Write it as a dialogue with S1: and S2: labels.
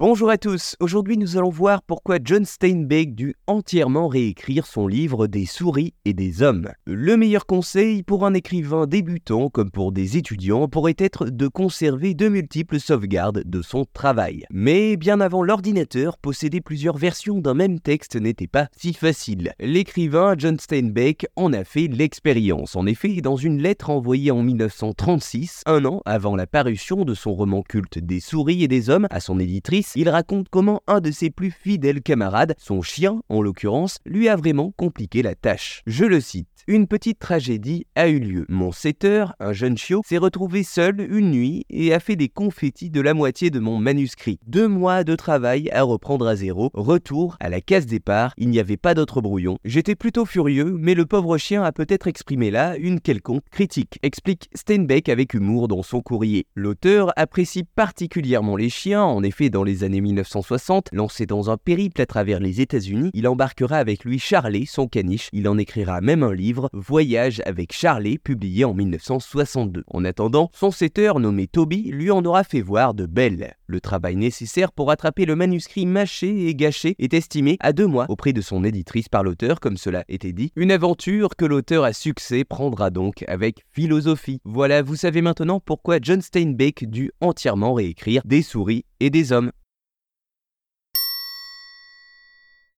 S1: Bonjour à tous, aujourd'hui nous allons voir pourquoi John Steinbeck dut entièrement réécrire son livre Des souris et des hommes. Le meilleur conseil pour un écrivain débutant comme pour des étudiants pourrait être de conserver de multiples sauvegardes de son travail. Mais bien avant l'ordinateur, posséder plusieurs versions d'un même texte n'était pas si facile. L'écrivain John Steinbeck en a fait l'expérience. En effet, dans une lettre envoyée en 1936, un an avant la parution de son roman culte Des souris et des hommes à son éditrice, il raconte comment un de ses plus fidèles camarades, son chien en l'occurrence, lui a vraiment compliqué la tâche. Je le cite. Une petite tragédie a eu lieu. Mon setter, un jeune chiot, s'est retrouvé seul une nuit et a fait des confettis de la moitié de mon manuscrit. Deux mois de travail à reprendre à zéro, retour à la case départ, il n'y avait pas d'autre brouillon. J'étais plutôt furieux, mais le pauvre chien a peut-être exprimé là une quelconque critique, explique Steinbeck avec humour dans son courrier. L'auteur apprécie particulièrement les chiens, en effet dans les années 1960, lancé dans un périple à travers les États-Unis, il embarquera avec lui Charlie, son caniche, il en écrira même un livre Voyage avec Charlie, publié en 1962. En attendant, son setter nommé Toby lui en aura fait voir de belles. Le travail nécessaire pour attraper le manuscrit mâché et gâché est estimé à deux mois auprès de son éditrice par l'auteur, comme cela était dit. Une aventure que l'auteur à succès prendra donc avec philosophie. Voilà, vous savez maintenant pourquoi John Steinbeck dut entièrement réécrire Des souris et des hommes.